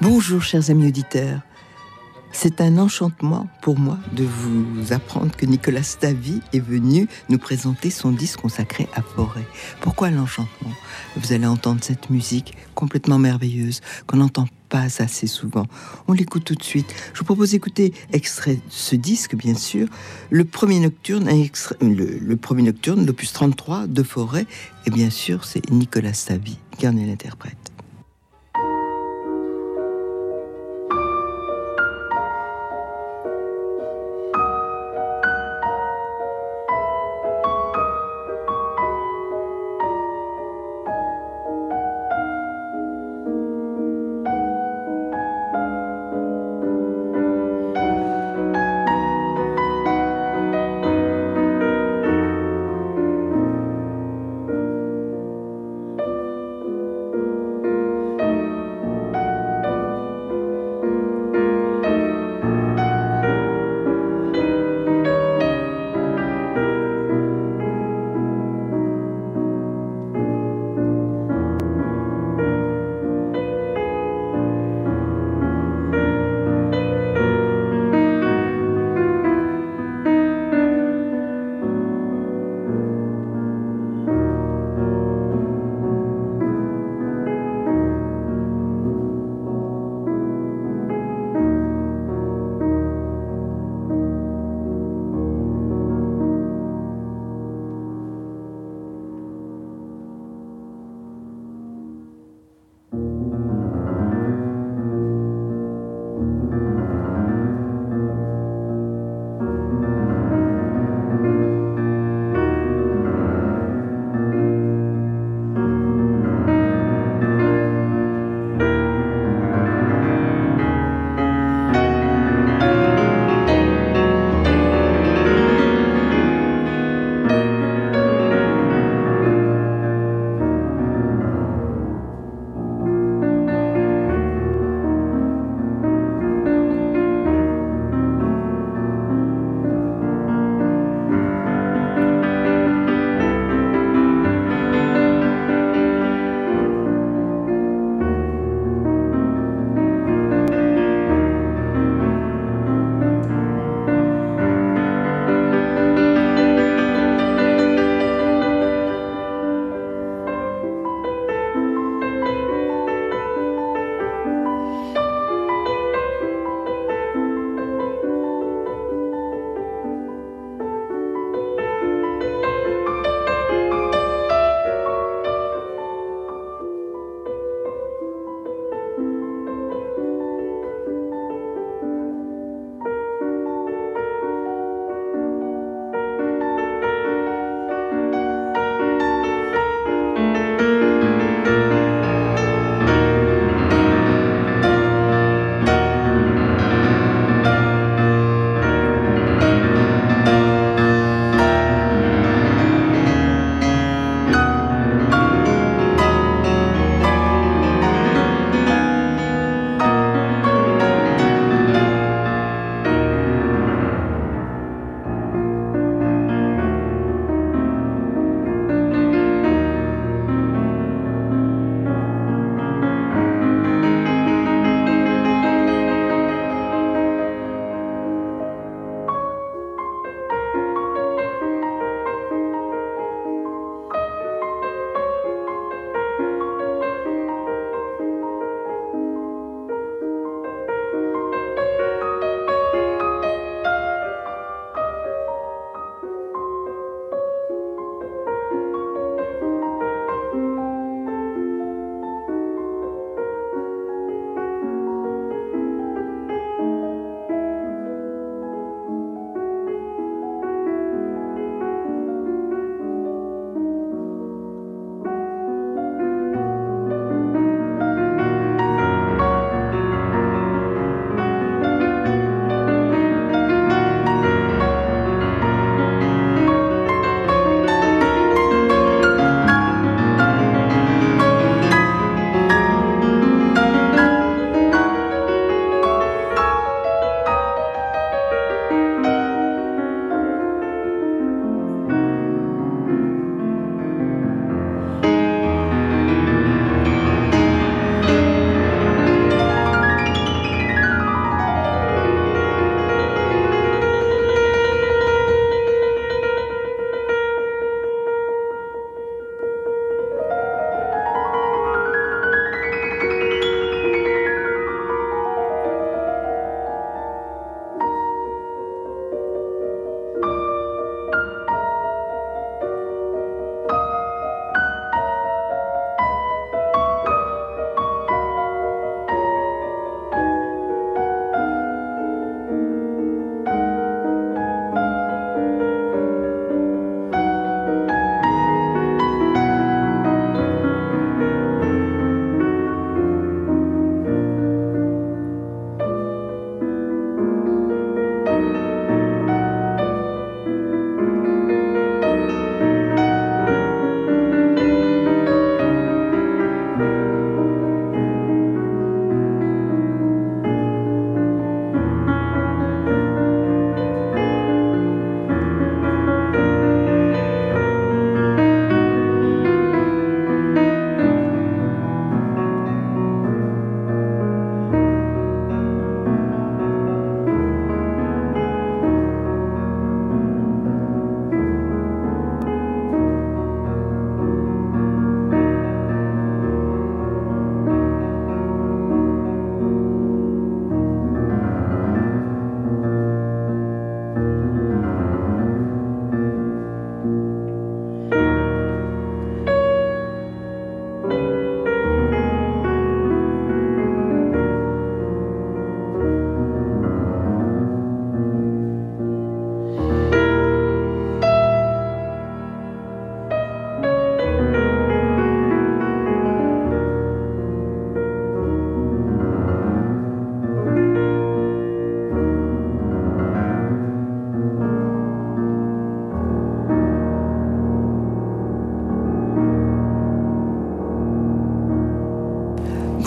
Bonjour chers amis auditeurs. C'est un enchantement pour moi de vous apprendre que Nicolas Stavi est venu nous présenter son disque consacré à Forêt. Pourquoi l'enchantement? Vous allez entendre cette musique complètement merveilleuse qu'on n'entend pas assez souvent. On l'écoute tout de suite. Je vous propose d'écouter extrait de ce disque, bien sûr. Le premier nocturne, le, le premier nocturne, l'opus 33 de Forêt. Et bien sûr, c'est Nicolas Stavi qui en est l'interprète.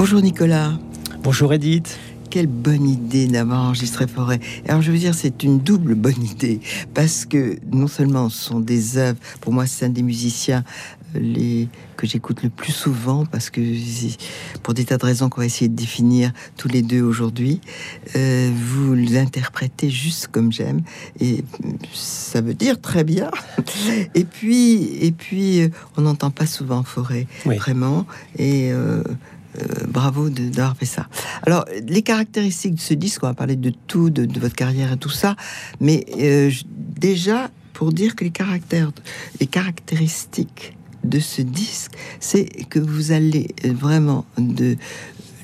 Bonjour Nicolas. Bonjour Edith. Quelle bonne idée d'avoir enregistré Forêt. Alors je veux dire, c'est une double bonne idée parce que non seulement ce sont des œuvres, pour moi c'est un des musiciens euh, les que j'écoute le plus souvent parce que pour des tas de raisons qu'on va essayer de définir tous les deux aujourd'hui, euh, vous l'interprétez juste comme j'aime et ça veut dire très bien. Et puis et puis euh, on n'entend pas souvent Forêt vraiment et euh, bravo d'avoir fait ça. Alors, les caractéristiques de ce disque, on va parler de tout, de, votre carrière et tout ça, mais euh, déjà, pour dire que les caractères, les caractéristiques de ce disque, c'est que vous allez vraiment de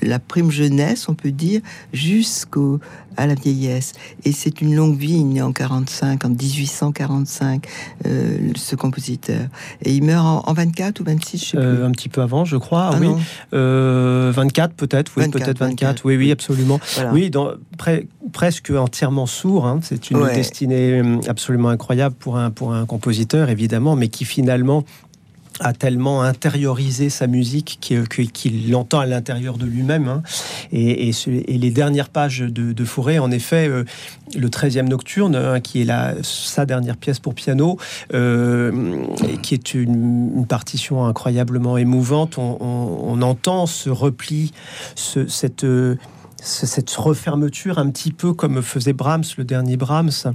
la prime jeunesse, on peut dire, jusqu'au à la vieillesse. Et c'est une longue vie. Il est en 45, en 1845, euh, ce compositeur. Et il meurt en, 24 ou 26, je sais euh, un petit peu avant, je crois. Ah oui. 24 euh, peut-être, oui, peut-être 24. Oui, oui, absolument. Oui, dans, presque entièrement sourd. Hein. C'est une destinée absolument incroyable pour un, pour un compositeur, évidemment, mais qui finalement a tellement intériorisé sa musique qu'il l'entend à l'intérieur de lui-même. Hein. Et, les dernières pages de, Forêt, en effet, euh, le 13e Nocturne, hein, qui est sa dernière pièce pour piano, euh, qui est une, partition incroyablement émouvante, on, entend ce repli, ce, cette cette refermeture un petit peu comme faisait Brahms, le dernier Brahms,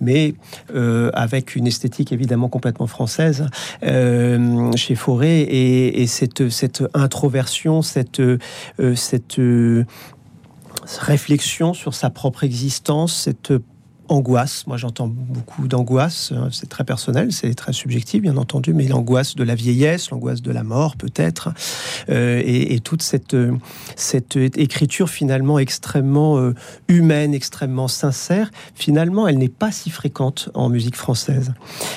mais euh, avec une esthétique évidemment complètement française euh, chez Fauré et, cette, cette introversion, cette, euh, cette réflexion sur sa propre existence, cette angoisse. Moi, j'entends beaucoup d'angoisse. Euh, c'est très personnel, c'est très subjectif, bien entendu, mais l'angoisse de la vieillesse, l'angoisse de la mort, peut-être, euh, et, toute cette, cette écriture finalement extrêmement euh, humaine, extrêmement sincère, finalement, elle n'est pas si fréquente en musique française.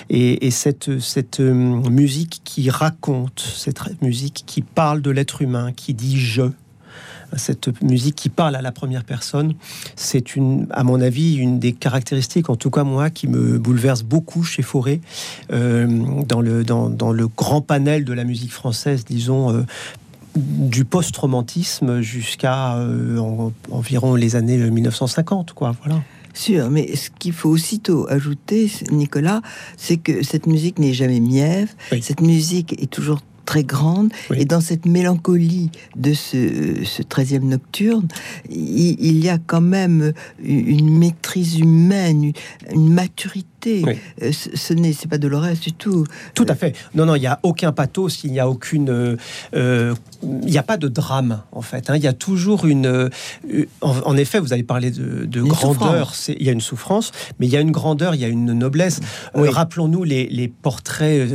Et, cette, cette musique qui raconte, cette musique qui parle de l'être humain, qui dit je, cette musique qui parle à la première personne, c'est une, à mon avis, une des caractéristiques, en tout cas moi, qui me bouleverse beaucoup chez Fauré, euh, dans, le, dans, dans, le grand panel de la musique française, disons. Euh, du post-romantisme jusqu'à euh, environ les années 1950, quoi. Voilà. Sûr, mais ce qu'il faut aussitôt ajouter, Nicolas, c'est que cette musique n'est jamais mièvre. Cette musique est toujours très grande. Et dans cette mélancolie de ce, ce 13e nocturne, il, y a quand même une maîtrise humaine, une maturité euh, ce n'est pas Dolores du tout. Tout à fait. Non, non, il n'y a aucun pathos, il n'y a aucune, euh, il n'y a pas de drame en fait. Hein. Il y a toujours une, euh, en, effet, vous avez parlé de, grandeur. Il y a une souffrance, mais il y a une grandeur, il y a une noblesse. Rappelons-nous les, portraits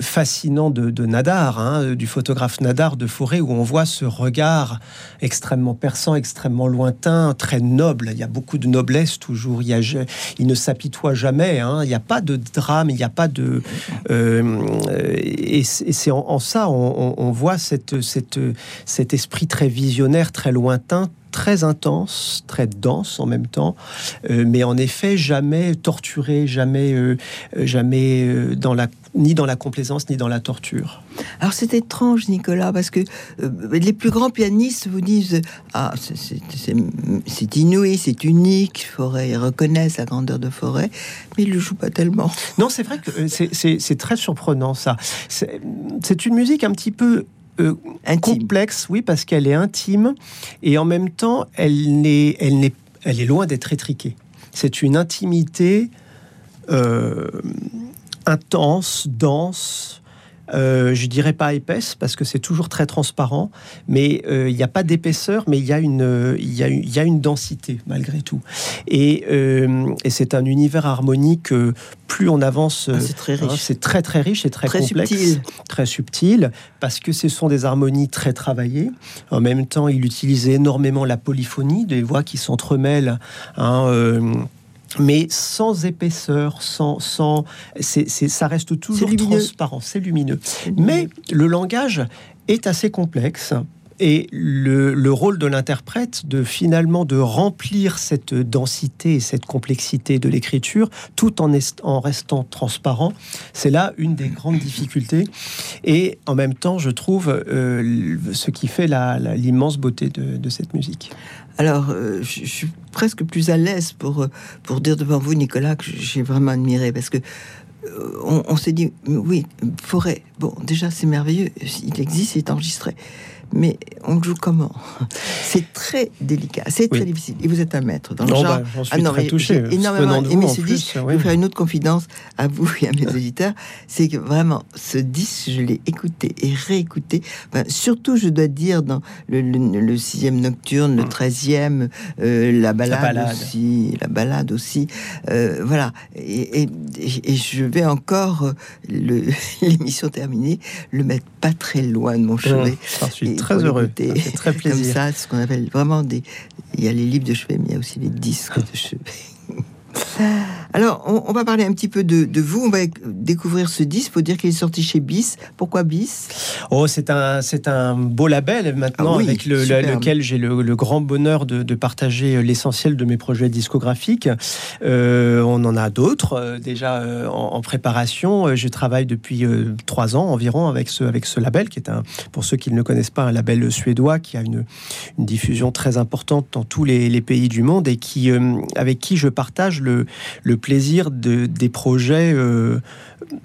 fascinants de, Nadar, hein, du photographe Nadar de Forêt, où on voit ce regard extrêmement perçant, extrêmement lointain, très noble. Il y a beaucoup de noblesse toujours. Il, y a, il ne s'apitoie jamais Hein. Il n'y a pas de drame, il n'y a pas de. Euh, et c'est en, ça, on, voit cet esprit très visionnaire, très lointain, très intense, très dense en même temps, euh, mais en effet jamais torturé, jamais, euh, jamais dans la ni dans la complaisance ni dans la torture. Alors c'est étrange, Nicolas, parce que euh, les plus grands pianistes vous disent ah c'est inouï, c'est unique, Forêt, ils reconnaissent la grandeur de Forêt, mais ils le jouent pas tellement. Non, c'est vrai que euh, c'est très surprenant ça. C'est une musique un petit peu euh, complexe, oui, parce qu'elle est intime et en même temps elle n'est elle n'est elle est loin d'être étriquée. C'est une intimité intense, dense, euh, je dirais pas épaisse parce que c'est toujours très transparent, mais euh, il n'y a pas d'épaisseur, mais il y, a y a, y a une densité malgré tout. Et, euh, et c'est un univers harmonique. plus on avance, ah, c'est très riche, hein, c'est très très riche et très, complexe, subtil. très subtil, parce que ce sont des harmonies très travaillées. En même temps, il utilise énormément la polyphonie, des voix qui s'entremêlent. Hein, mais sans épaisseur, sans, sans c'est, ça reste toujours transparent, c'est lumineux. Mais le langage est assez complexe Et le, rôle de l'interprète, de finalement de remplir cette densité et cette complexité de l'écriture, tout en, restant transparent, c'est là une des grandes difficultés. Et en même temps, je trouve euh, ce qui fait l'immense beauté de, cette musique. Alors, euh, je, suis presque plus à l'aise pour, pour dire devant vous, Nicolas, que j'ai vraiment admiré, parce que euh, on, on s'est dit, oui, forêt, bon, déjà c'est merveilleux, il existe, il est enregistré mais on joue comment? C'est très délicat, c'est très difficile. Et vous êtes un maître dans le genre. Bah, suis ah non, très touché. énormément aimé ce disque. Je vais faire une autre confidence à vous et à mes auditeurs, c'est que vraiment ce disque, je l'ai écouté et réécouté. surtout, je dois dire dans le, sixième nocturne, le mm. treizième, euh, la, balade aussi, la balade aussi. Euh, voilà. Et, je vais encore euh, l'émission terminée, le mettre pas très loin de mon chevet très heureux. très plaisir. Comme ça, ce qu'on appelle vraiment des. Il y a les livres de chevet, mais il y a aussi les disques de chevet. Alors, on, va parler un petit peu de, vous. On va découvrir ce disque. Faut dire qu'il est sorti chez Bis. Pourquoi Bis? Oh, c'est un, c'est un beau label maintenant ah avec lequel j'ai le, grand bonheur de, partager l'essentiel de mes projets discographiques. Euh, on en a d'autres euh, déjà euh, en, préparation. Je travaille depuis trois ans environ avec ce, avec ce label qui est un, pour ceux qui ne le connaissent pas, un label suédois qui a une, diffusion très importante dans tous les, pays du monde et qui, avec qui je partage le, plaisir de, des projets euh,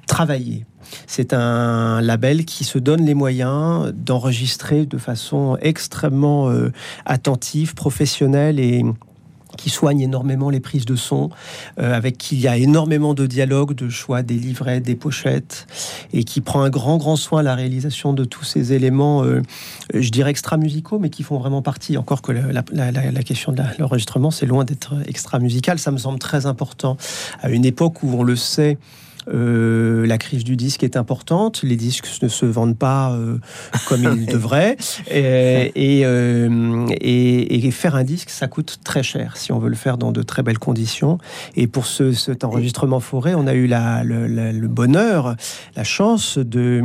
travaillés. C'est un label qui se donne les moyens d'enregistrer de façon extrêmement euh, attentive, professionnelle et, qui soigne énormément les prises de son, euh, avec qui il y a énormément de dialogues, de choix des livrets, des pochettes, et qui prend un grand, grand soin à la réalisation de tous ces éléments, euh, je dirais extra-musicaux, mais qui font vraiment partie. Encore que la, la question de l'enregistrement, c'est loin d'être extra-musical. Ça me semble très important à une époque où on le sait. Euh, la crise du disque est importante. Les disques ne se vendent pas euh, comme ils devraient. Euh, et, faire un disque, ça coûte très cher si on veut le faire dans de très belles conditions. Et pour ce, cet enregistrement forêt, on a eu le bonheur, la chance de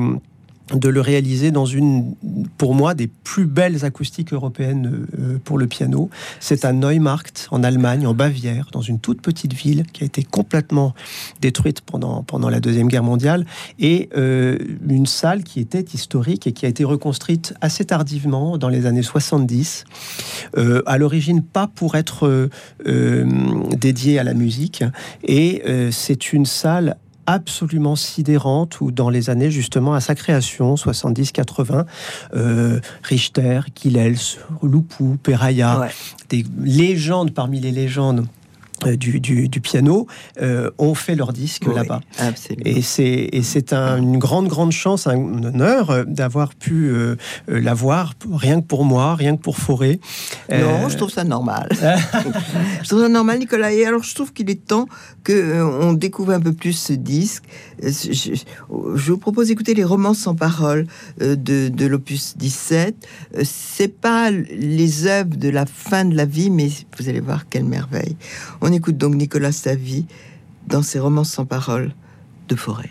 de le réaliser dans une, pour moi, des plus belles acoustiques européennes euh, pour le piano. C'est à Neumarkt, en Allemagne, en Bavière, dans une toute petite ville qui a été complètement détruite pendant, pendant la Deuxième Guerre mondiale, et euh, une salle qui était historique et qui a été reconstruite assez tardivement, dans les années 70, euh, à l'origine pas pour être dédiée à la musique, et c'est une salle absolument sidérante où dans les années justement à sa création 70-80 euh, Richter, Killels, Loupou, Peraya, des légendes parmi les légendes euh, du, piano euh, ont fait leur disque là-bas. Et c'est et c'est une grande grande chance, un honneur euh, d'avoir pu l'avoir rien que pour moi, rien que pour Forêt. Non, je trouve ça normal. je trouve ça normal, Nicolas. Et alors je trouve qu'il est temps que on découvre un peu plus ce disque. Je, vous propose d'écouter les romances sans parole de, de l'opus 17. C'est pas les œuvres de la fin de la vie, mais vous allez voir quelle merveille. On on écoute donc Nicolas Savy dans ses romans sans parole de forêt.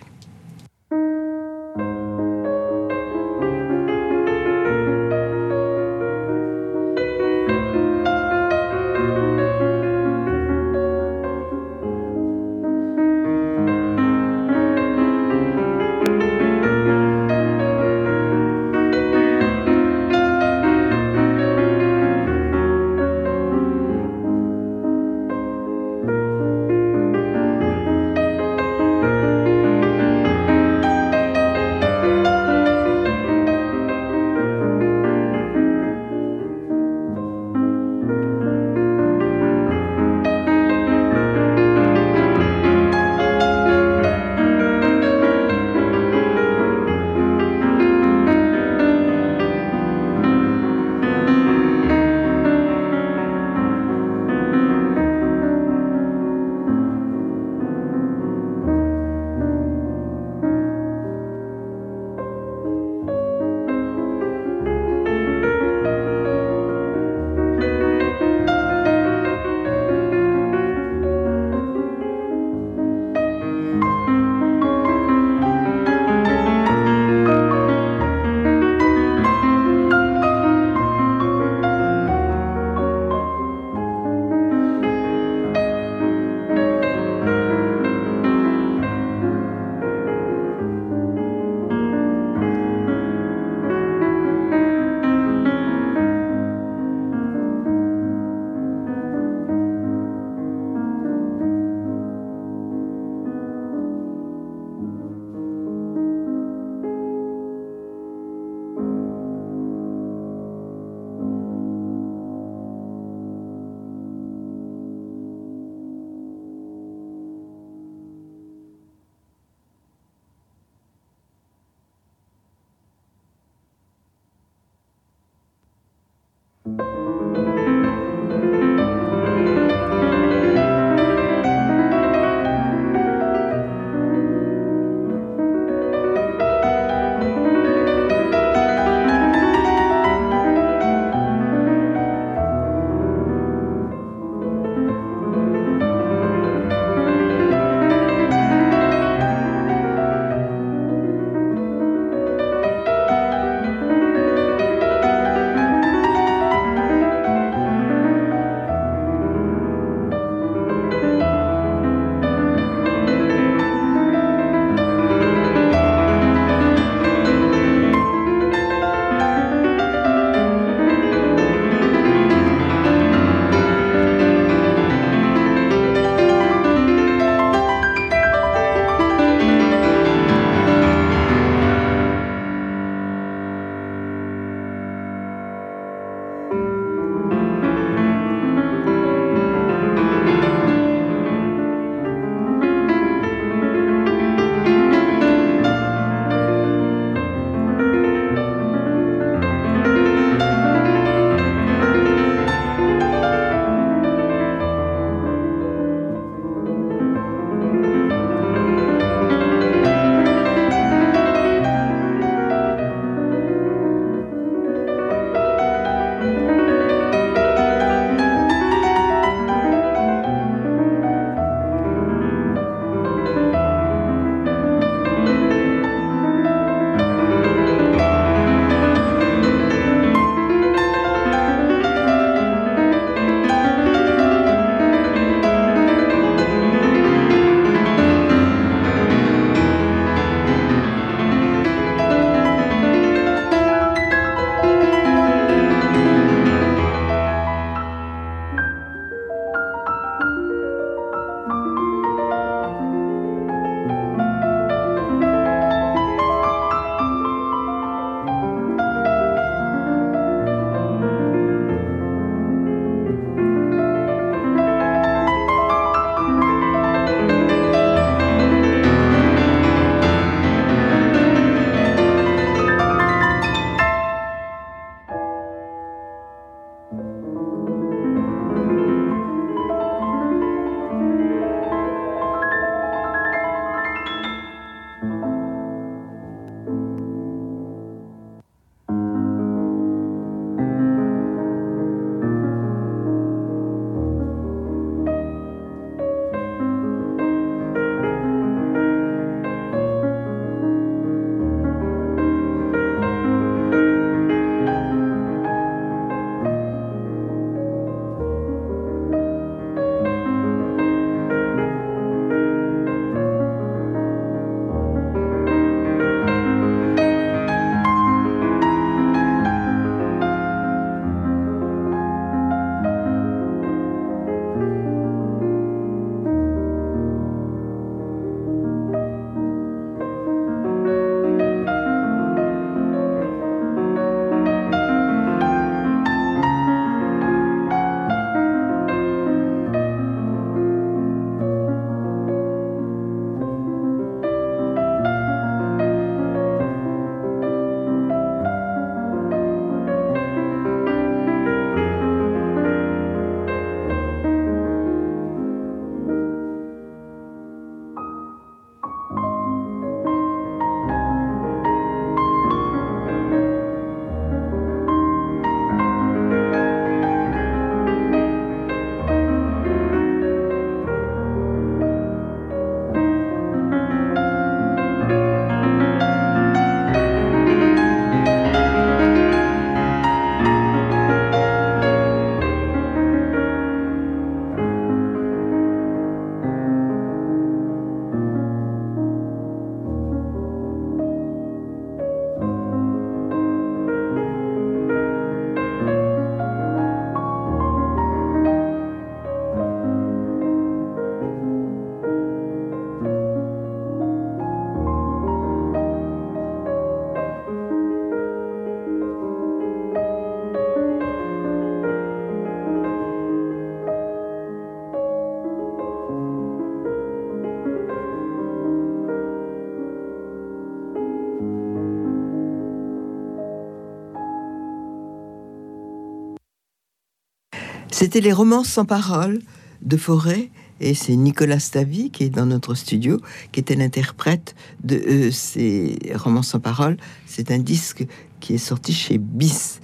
C'était les romances sans parole de Forêt. Et c'est Nicolas Stavi qui est dans notre studio, qui était l'interprète de euh, ces romances sans parole. C'est un disque qui est sorti chez Bis.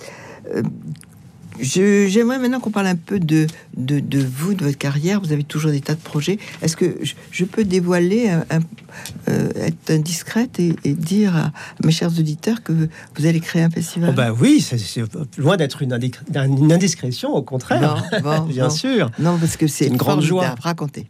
Euh, J'aimerais maintenant qu'on parle un peu de, de, vous, de votre carrière. Vous avez toujours des tas de projets. Est-ce que je, peux dévoiler, un, euh, être indiscrète et, dire à mes chers auditeurs que vous allez créer un festival? Oh bah Oui, c'est loin d'être une, indiscrétion, au contraire. Bien sûr. Non, parce que c'est une grande joie. à raconter.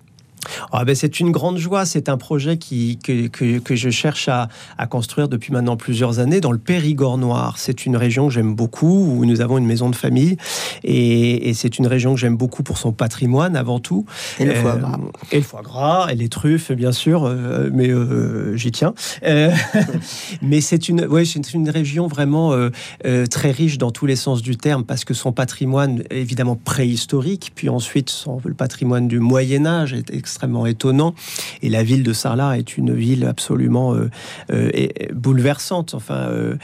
Ah ben c'est une grande joie. C'est un projet qui, que, que, je cherche à, à, construire depuis maintenant plusieurs années dans le Périgord noir. C'est une région que j'aime beaucoup, où nous avons une maison de famille. Et, et c'est une région que j'aime beaucoup pour son patrimoine avant tout. Et le foie gras. Euh, et le foie gras, et les truffes, bien sûr. Euh, mais euh, j'y tiens. mais c'est une, ouais, c'est une région vraiment très riche dans tous les sens du terme, parce que son patrimoine, évidemment préhistorique, puis ensuite son, le patrimoine du Moyen-Âge est étonnant. Et la ville de Sarlat est une ville absolument euh, euh, bouleversante. Enfin, euh,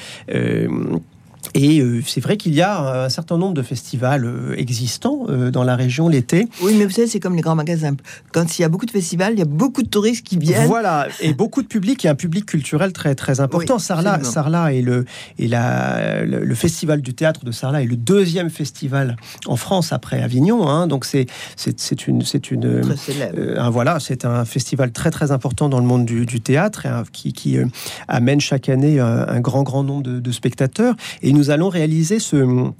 et euh, c'est vrai qu'il y a un certain nombre de festivals euh, existants euh, dans la région l'été. Oui, mais vous savez, c'est comme les grands magasins. Quand il y a beaucoup de festivals, il y a beaucoup de touristes qui viennent. Voilà, et beaucoup de public, et un public culturel très très important. Sarlat, Sarlat est le et la, le, festival du théâtre de Sarlat est le deuxième festival en France après Avignon. Hein, donc c'est c'est une c'est une un, voilà, c'est un festival très très important dans le monde du, du théâtre et, qui, qui amène chaque année un, grand grand nombre de, de spectateurs. Et nous allons réaliser ce,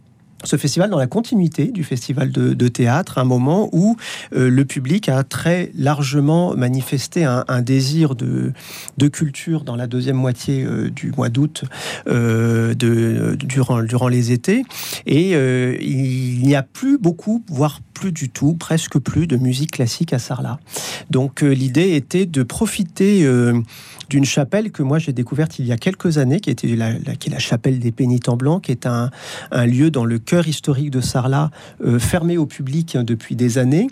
festival dans la continuité du festival de, théâtre, un moment où euh, le public a très largement manifesté un, désir de, culture dans la deuxième moitié euh, du mois d'août euh, durant, durant les étés. Et il n'y a plus beaucoup, voire plus du tout, presque plus de musique classique à Sarlat. Donc l'idée était de profiter d'une chapelle que moi j'ai découverte il y a quelques années, qui était la, qui est la chapelle des Pénitents Blancs, qui est un, un lieu dans le cœur historique de Sarlat, euh, fermé au public depuis des années,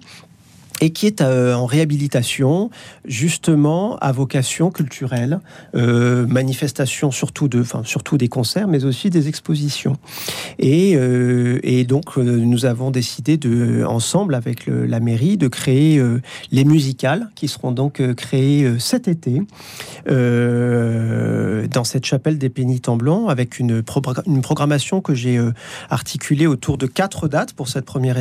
et qui est euh, en réhabilitation, justement à vocation culturelle, euh, manifestation surtout de, enfin surtout des concerts, mais aussi des expositions. Et, euh, donc nous avons décidé de, ensemble avec la mairie, de créer les musicales qui seront donc créées cet été dans cette chapelle des pénitents blancs avec une, programmation que j'ai articulée autour de quatre dates pour cette première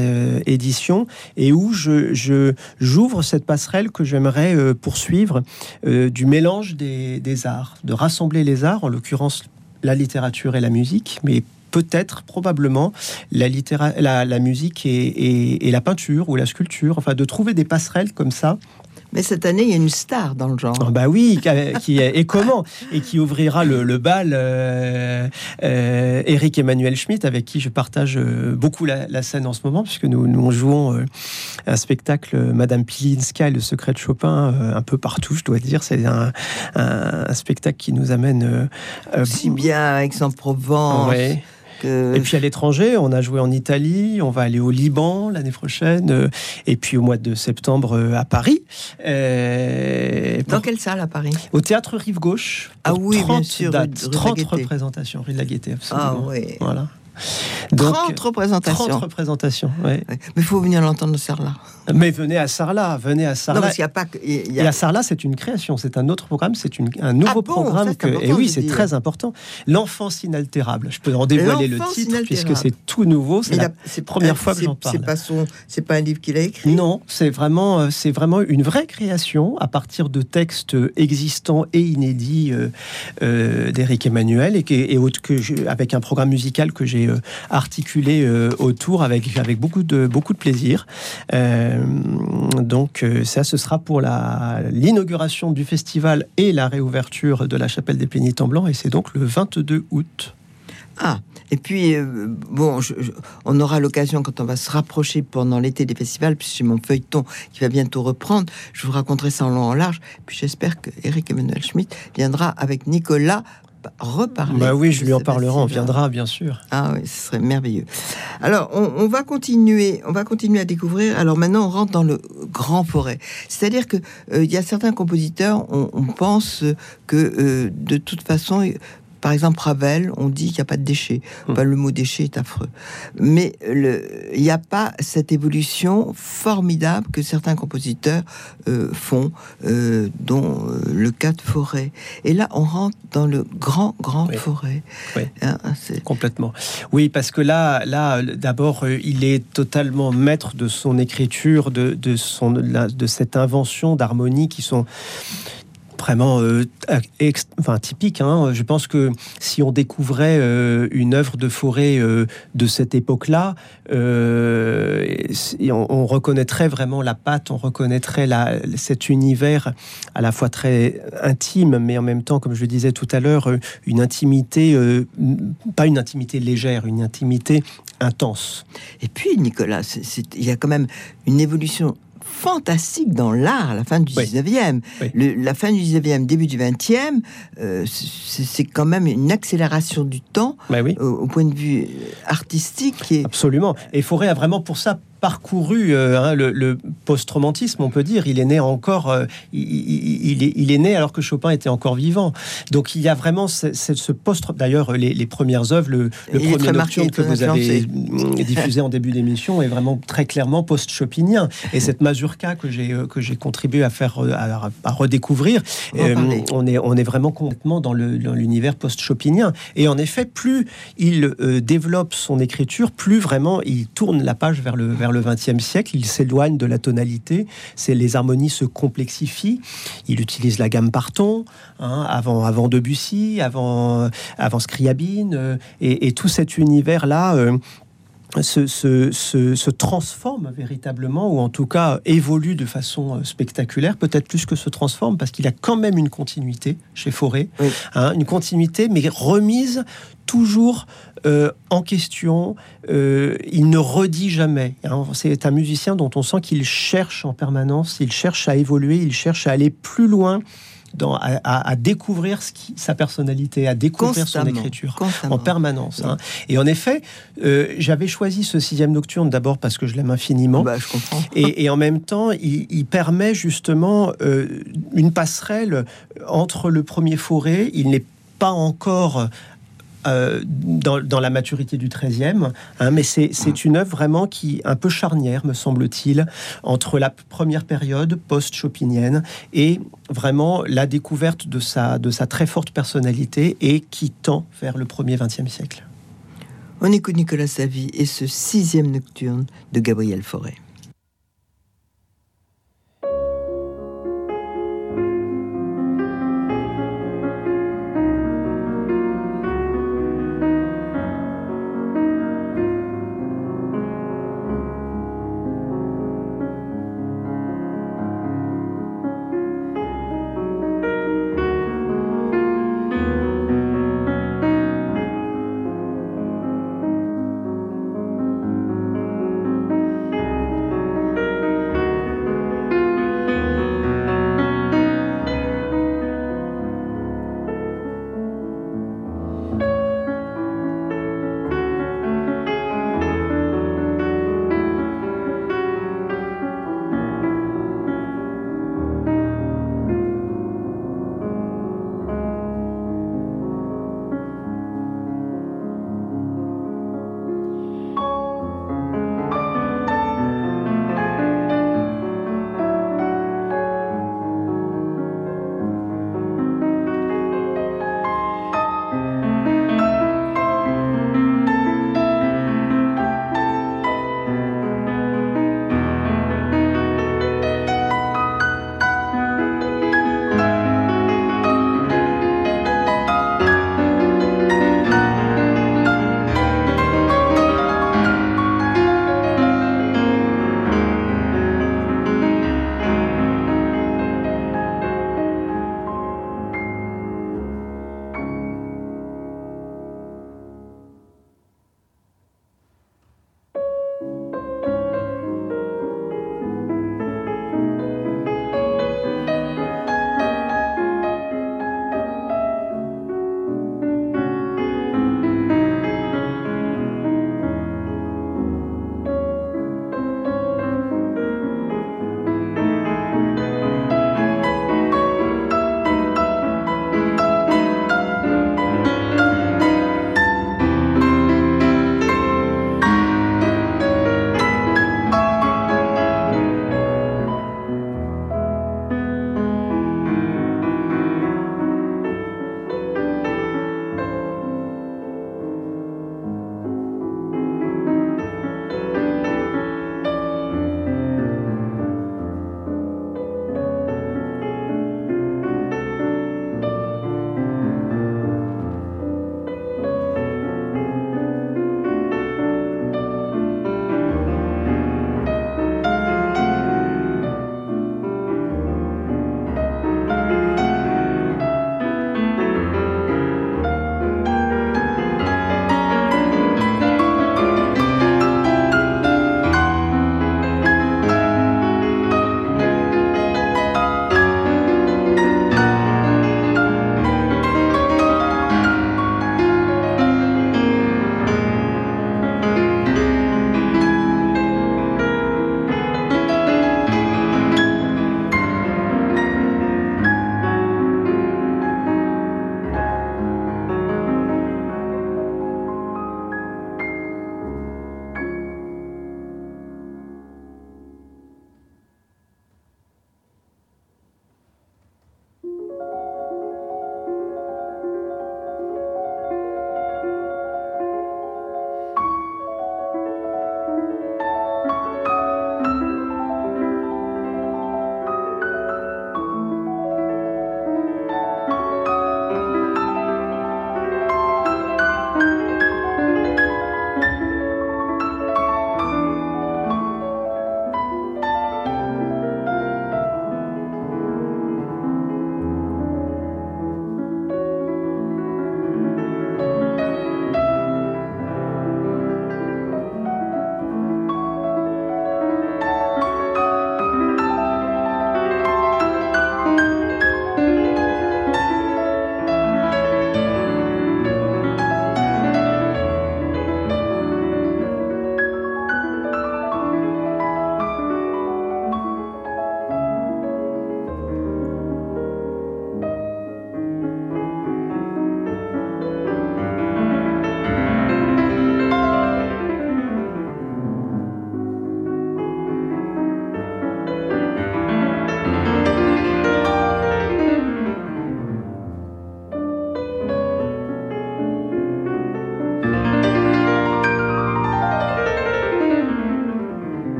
édition et où je j'ouvre cette passerelle que j'aimerais euh, poursuivre euh, du mélange des, arts, de rassembler les arts, en l'occurrence la littérature et la musique, mais peut-être, probablement, la, la, musique et, la peinture ou la sculpture, enfin de trouver des passerelles comme ça mais cette année, il y a une star dans le genre. Ah bah oui, qui, est, et comment Et qui ouvrira le, bal, euh, euh, Eric Emmanuel Schmitt, avec qui je partage euh, beaucoup la, scène en ce moment, puisque nous, nous jouons un spectacle Madame Pilinska et le secret de Chopin un peu partout, je dois dire. C'est un, spectacle qui nous amène... si bien à Aix-en-Provence. Et puis à l'étranger, on a joué en Italie, on va aller au Liban l'année prochaine, euh, et puis au mois de septembre euh, à Paris. Euh, Dans quelle salle à Paris? Au Théâtre Rive Gauche. Ah oui, bien sûr. 30 représentations, rue de la Gaîté, absolument. Ah oui. Voilà. 30 représentations. 30 représentations, Mais il faut venir l'entendre, Sarlat. Mais venez à Sarlat, venez à Sarlat. Non, parce qu'il y a pas que, Et à Sarlat, c'est une création, c'est un autre programme, c'est un nouveau ah programme. que, et oui, c'est très important. L'enfance inaltérable. Je peux en dévoiler le titre, puisque c'est tout nouveau. C'est la, première fois que j'en parle. C'est pas, son, pas un livre qu'il a écrit? Non, c'est vraiment, euh, c'est vraiment une vraie création à partir de textes existants et inédits euh, euh d'Éric Emmanuel et, et, que avec un programme musical que j'ai euh, articulé euh, autour avec, avec beaucoup, de, beaucoup de plaisir. Euh, donc ça, ce sera pour l'inauguration du festival et la réouverture de la chapelle des Pénitents Blancs, et c'est donc le 22 août. Ah, et puis, bon, on aura l'occasion, quand on va se rapprocher pendant l'été des festivals, puisque j'ai mon feuilleton qui va bientôt reprendre, je vous raconterai ça en long en large. Puis j'espère que Eric Emmanuel Schmitt viendra avec Nicolas reparler. Bah oui, je lui en parlerai, on viendra bien sûr. Ah oui, ce serait merveilleux. Alors, on, va continuer, on va continuer à découvrir. Alors maintenant, on rentre dans le grand forêt. C'est-à-dire que euh, il y a certains compositeurs, on, pense que euh, de toute façon, par exemple, Ravel, on dit qu'il n'y a pas de déchets. Hum. le mot déchet est affreux. Mais il n'y a pas cette évolution formidable que certains compositeurs euh, font, euh, dont euh, le cas de Forêt. Et là, on rentre dans le grand, grand Forêt. Oui. Hein, Complètement. Oui, parce que là, là d'abord, il est totalement maître de son écriture, de, de, son, de cette invention d'harmonie qui sont vraiment euh, typique. Hein. Je pense que si on découvrait euh, une œuvre de forêt euh, de cette époque-là, on, reconnaîtrait vraiment la patte, on reconnaîtrait cet univers à la fois très intime, mais en même temps, comme je le disais tout à l'heure, une intimité, pas une intimité légère, une intimité intense. Et puis, Nicolas, il y a quand même une évolution fantastique dans l'art la fin du 19e. la fin du 19e, début du 20e, euh, c'est quand même une accélération du temps bah au, point de vue artistique. Et... Absolument. Et Fauré a vraiment pour ça parcouru euh, hein, le, post-romantisme, on peut dire. Il est né encore, euh, il, est, il, est, né alors que Chopin était encore vivant. Donc il y a vraiment ce, ce post. D'ailleurs, les, premières œuvres, le, premier nocturne que vous avez diffusé en début d'émission est vraiment très clairement post-chopinien. Et cette mazurka que j'ai euh, que j'ai contribué à faire à, redécouvrir, on est on est vraiment complètement dans l'univers post-chopinien. Et en effet, plus il développe son écriture, plus vraiment il tourne la page vers le vers le XXe siècle, il s'éloigne de la tonalité, c'est les harmonies se complexifient. Il utilise la gamme parton, hein, avant, avant Debussy, avant, avant Scriabine, euh, et, tout cet univers-là. Euh, se, se, transforme véritablement, ou en tout cas évolue de façon euh, spectaculaire, peut-être plus que se transforme, parce qu'il a quand même une continuité chez Forêt, hein, une continuité, mais remise toujours euh, en question. Euh, il ne redit jamais. Hein. C'est un musicien dont on sent qu'il cherche en permanence, il cherche à évoluer, il cherche à aller plus loin. Dans, à, découvrir ce qui, sa personnalité, à découvrir son écriture en permanence. Hein. Et en effet, euh, j'avais choisi ce sixième nocturne d'abord parce que je l'aime infiniment. Bah, je comprends. Et, en même temps, il, il permet justement une passerelle entre le premier forêt. Il n'est pas encore euh, dans, la maturité du 13e, hein, mais c'est une œuvre vraiment qui un peu charnière, me semble-t-il, entre la première période post-chopinienne et vraiment la découverte de sa, de sa très forte personnalité et qui tend vers le premier 20e siècle. On écoute Nicolas Savy et ce sixième nocturne de Gabriel Fauré.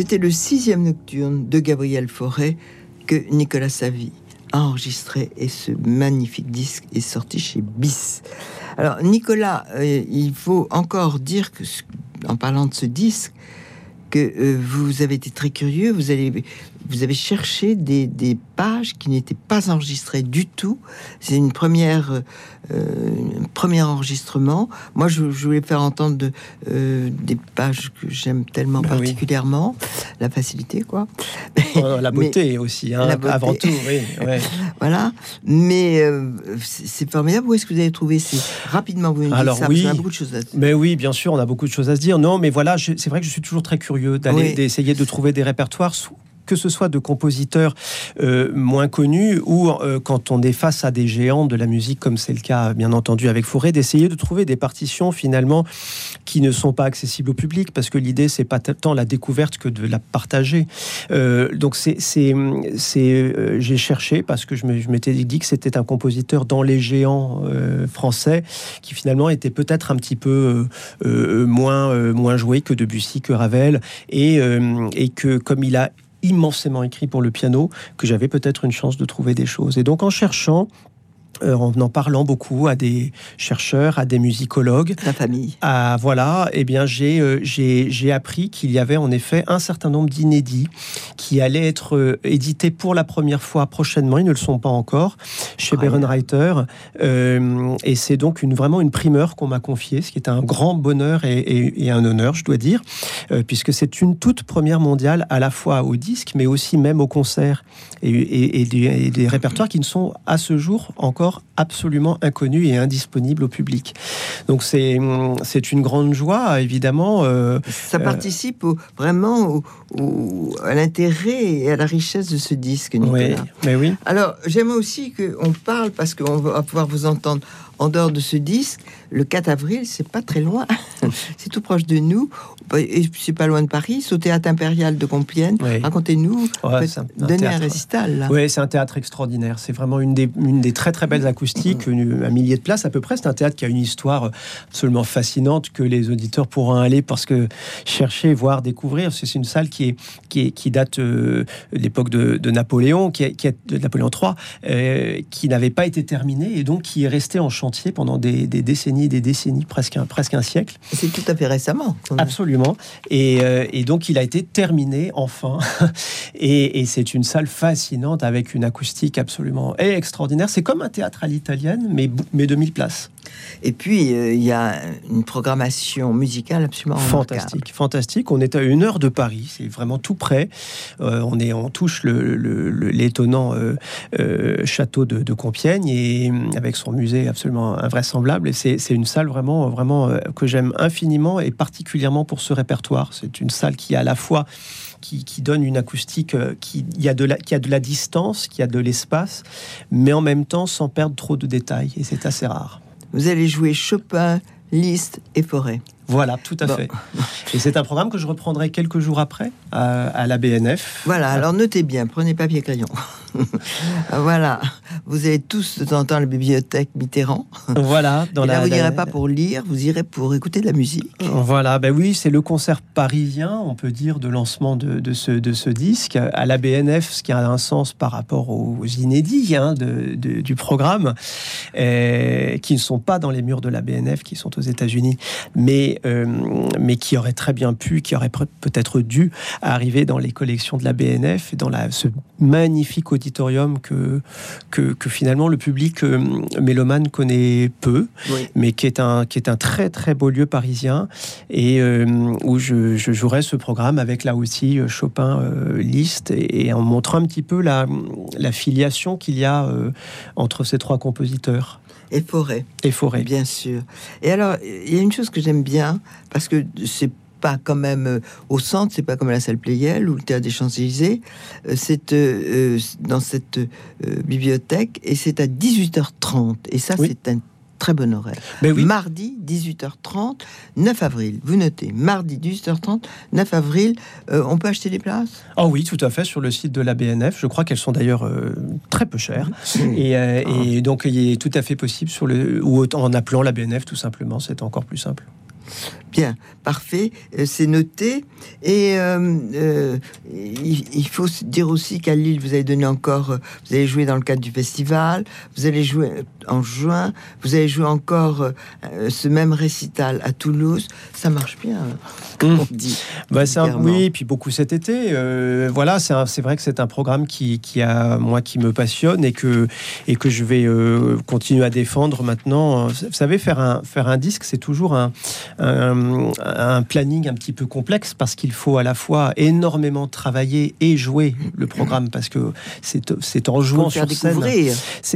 C'était le sixième nocturne de Gabriel Fauré que Nicolas Savy a enregistré et ce magnifique disque est sorti chez Bis. Alors Nicolas, euh, il faut encore dire en parlant de ce disque, que euh, vous avez été très curieux, vous, allez, vous avez cherché des, des pages qui n'étaient pas enregistrées du tout. C'est une première, euh, premier enregistrement. Moi, je, voulais faire entendre de, euh, des pages que j'aime tellement bah particulièrement, la facilité, quoi. Oh, la beauté aussi, hein, avant tout, oui. voilà. Mais c'est formidable. Où est-ce que vous avez trouvé ces rapidement vous Alors ça, oui, beaucoup de choses à dire. Mais oui, bien sûr, on a beaucoup de choses à se dire. Non, mais voilà, c'est vrai que je suis toujours très curieux d'aller d'essayer de trouver des répertoires que ce soit de compositeurs euh, moins connus ou euh, quand on est face à des géants de la musique, comme c'est le cas bien entendu avec Fauré, d'essayer de trouver des partitions finalement qui ne sont pas accessibles au public, parce que l'idée c'est pas tant la découverte que de la partager. Euh, donc c'est j'ai cherché parce que je m'étais dit que c'était un compositeur dans les géants français qui finalement était peut-être un petit peu moins moins joué que Debussy, que Ravel, et, et que comme il a immensément écrit pour le piano que j'avais peut-être une chance de trouver des choses. Et donc en cherchant, en en parlant beaucoup à des chercheurs, à des musicologues. La famille. À, voilà, eh bien, j'ai, euh, j'ai, appris qu'il y avait en effet un certain nombre d'inédits qui allaient être euh, édités pour la première fois prochainement. Ils ne le sont pas encore chez ah, Berenreiter. et c'est donc une, vraiment une primeur qu'on m'a confiée, ce qui est un grand bonheur et, un honneur, je dois dire, puisque c'est une toute première mondiale à la fois au disque, mais aussi même au concert et, des, des répertoires qui ne sont à ce jour encore absolument inconnu et indisponible au public. Donc c'est c'est une grande joie, évidemment. Euh, Ça euh, participe vraiment à l'intérêt et à la richesse de ce disque, Nicolas. Oui, mais oui. Alors j'aime aussi qu'on parle, parce qu'on va pouvoir vous entendre en dehors de ce disque, le 4 avril, c'est pas très loin, c'est tout proche de nous, et c'est pas loin de Paris, au théâtre impérial de Compiègne. Racontez-nous, donnez un, récital. Oui, c'est un théâtre extraordinaire. C'est vraiment une des, une des très très belles acoustiques, un millier de places à peu près. C'est un théâtre qui a une histoire absolument fascinante que les auditeurs pourront aller parce que chercher, voir, découvrir. C'est une salle qui est qui, qui date euh, de l'époque de, Napoléon, qui est, qui de Napoléon III, euh, qui n'avait pas été terminée et donc qui est resté en chantier pendant des, décennies, des décennies, presque un, presque un siècle. C'est tout à fait récemment. Absolument. Euh, et, donc il a été terminé enfin. et, c'est une salle fascinante avec une acoustique absolument extraordinaire. C'est comme un théâtre à l'italienne, mais, mais 2000 places. Et puis, euh, il y a une programmation musicale absolument fantastique. Fantastique. On est à une heure de Paris, c'est vraiment tout près. Euh, on, est, on touche l'étonnant le, château de, Compiègne et avec son musée absolument invraisemblable. C'est une salle vraiment, vraiment euh, que j'aime infiniment et particulièrement pour ce répertoire. C'est une salle qui à la fois qui, donne une acoustique euh, qui, a de la, qui a de la distance, qui a de l'espace, mais en même temps sans perdre trop de détails. Et c'est assez rare. Vous allez jouer Chopin, Liszt et Forêt. Voilà, tout à fait. Et c'est un programme que je reprendrai quelques jours après à, la BNF. Voilà, alors notez bien, prenez papier crayon. voilà, vous avez tous de temps en temps la bibliothèque Mitterrand. Voilà, dans là, vous n'irez pas pour lire, vous irez pour écouter de la musique. Voilà, ben oui, c'est le concert parisien, on peut dire, de lancement de, ce, de ce disque à la BNF, ce qui a un sens par rapport aux inédits hein, du programme, qui ne sont pas dans les murs de la BNF, qui sont aux États-Unis, mais euh, mais qui aurait très bien pu, qui aurait peut-être dû arriver dans les collections de la BNF et dans la, ce magnifique auditorium que, que, finalement le public euh, mélomane connaît peu, mais qui est, un, qui est un très très beau lieu parisien et euh, où je, je, jouerai ce programme avec là aussi Chopin Liszt et, en montrant un petit peu la, la filiation qu'il y a entre ces trois compositeurs. Et forêt. Et forêt. Bien sûr. Et alors, il y a une chose que j'aime bien, parce que c'est pas quand même euh, au centre, c'est pas comme la salle Playel ou le théâtre des Champs-Élysées. Euh, c'est euh, dans cette bibliothèque et c'est à 18h30. Et ça, c'est un très bon horaire. Ben Mardi, 18h30, 9 avril. Vous notez, mardi, 18h30, 9 avril. Euh, on peut acheter des places? Oh oui, tout à fait, sur le site de la BNF. Je crois qu'elles sont d'ailleurs euh, très peu chères. Et, euh, et, ah. donc, il est tout à fait possible sur le, ou en appelant la BNF, tout simplement. C'est encore plus simple. Bien, parfait, euh, c'est noté. Et euh, euh, il, faut dire aussi qu'à Lille, vous avez donné encore, vous allez jouer dans le cadre du festival, vous allez jouer en juin, vous allez jouer encore ce même récital à Toulouse. Ça marche bien, hein, mmh. on dit. Bah, oui, et puis beaucoup cet été. voilà, c'est vrai que c'est un programme qui, qui, a, moi, qui me passionne et que, et que je vais continuer à défendre maintenant. Vous savez, faire un, faire un disque, c'est toujours un un planning un petit peu complexe parce qu'il faut à la fois énormément travailler et jouer le programme parce que c'est en jouant sur scène.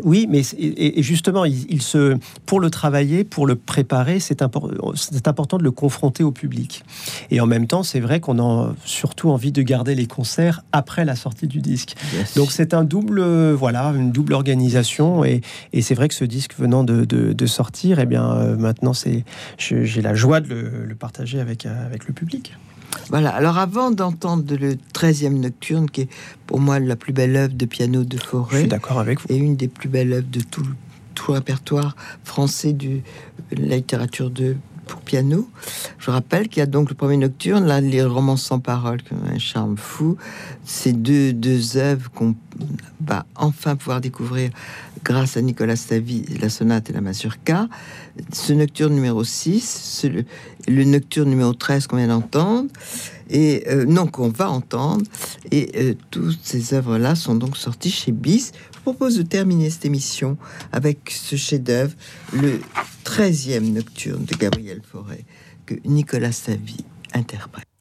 Oui, mais et, justement, il, se pour le travailler, pour le préparer, c'est important de le confronter au public. Et en même temps, c'est vrai qu'on a surtout envie de garder les concerts après la sortie du disque. Donc c'est un double, voilà, une double organisation. Et, c'est vrai que ce disque venant de, sortir, et eh bien euh, maintenant c'est j'ai la joie de le, le, partager avec, euh, avec le public. Voilà, alors avant d'entendre le 13e Nocturne, qui est pour moi la plus belle œuvre de piano de Forêt, d'accord avec vous. Et une des plus belles œuvres de tout, tout le répertoire français de la littérature de pour piano. Je rappelle qu'il y a donc le premier nocturne, là, les romans sans parole, un charme fou. Ces deux, deux œuvres qu'on va enfin pouvoir découvrir grâce à Nicolas Stavi, la sonate et la mazurka. Ce nocturne numéro 6, le, nocturne numéro 13 qu'on vient d'entendre, et euh, non, qu'on va entendre. Et euh, toutes ces œuvres-là sont donc sorties chez Bis propose de terminer cette émission avec ce chef-d'œuvre, le 13e nocturne de Gabriel Fauré, que Nicolas Savy interprète.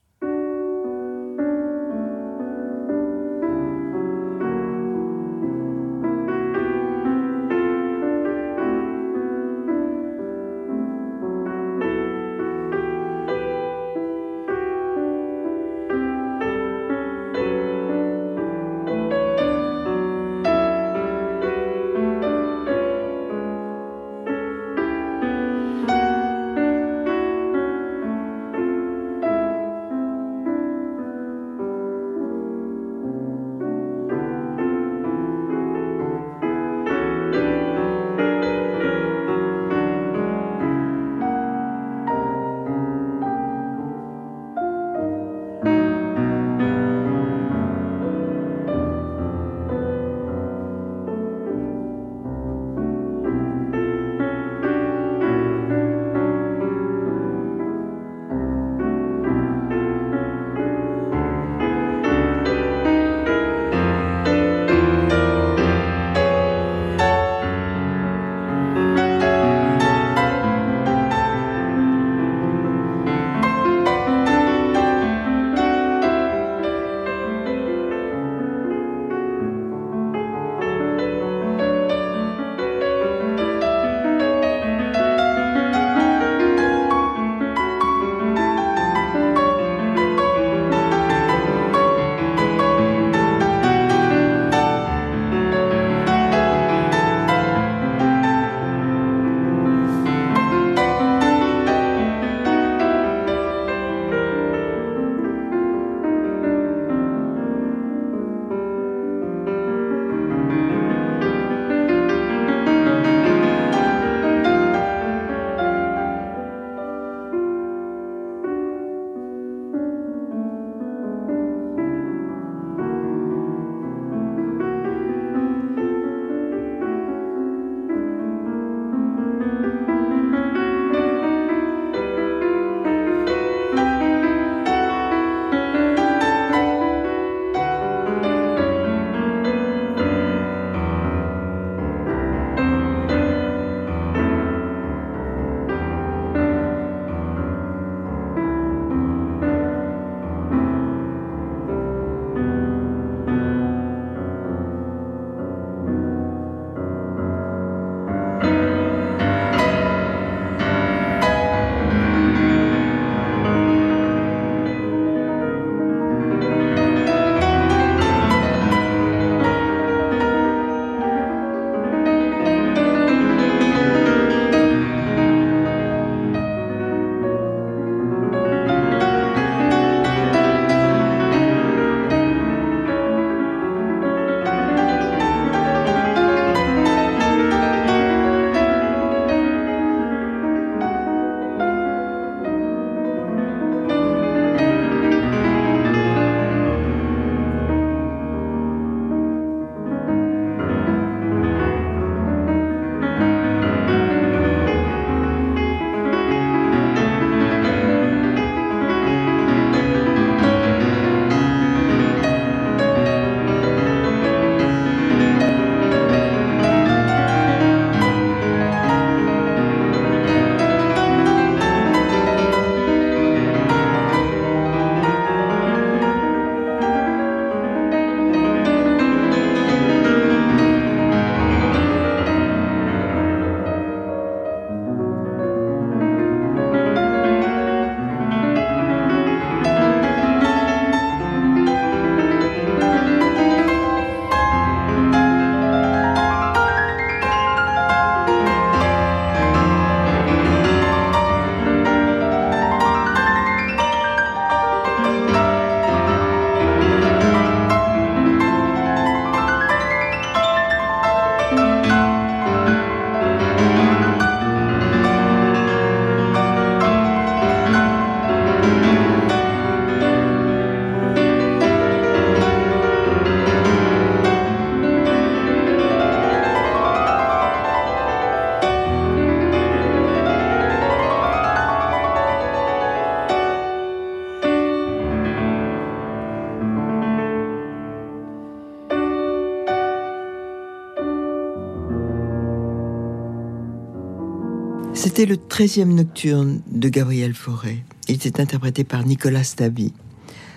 13e nocturne de Gabriel Fauré. Il était interprété par Nicolas Stabi.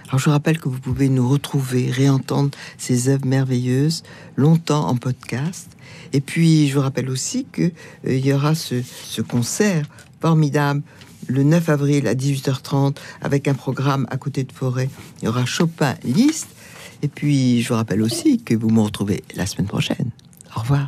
Alors je rappelle que vous pouvez nous retrouver, réentendre ces œuvres merveilleuses longtemps en podcast. Et puis je vous rappelle aussi qu'il euh, y aura ce, ce concert formidable le 9 avril à 18h30 avec un programme à côté de Forêt. Il y aura Chopin Liste. Et puis je vous rappelle aussi que vous me retrouvez la semaine prochaine. Au revoir.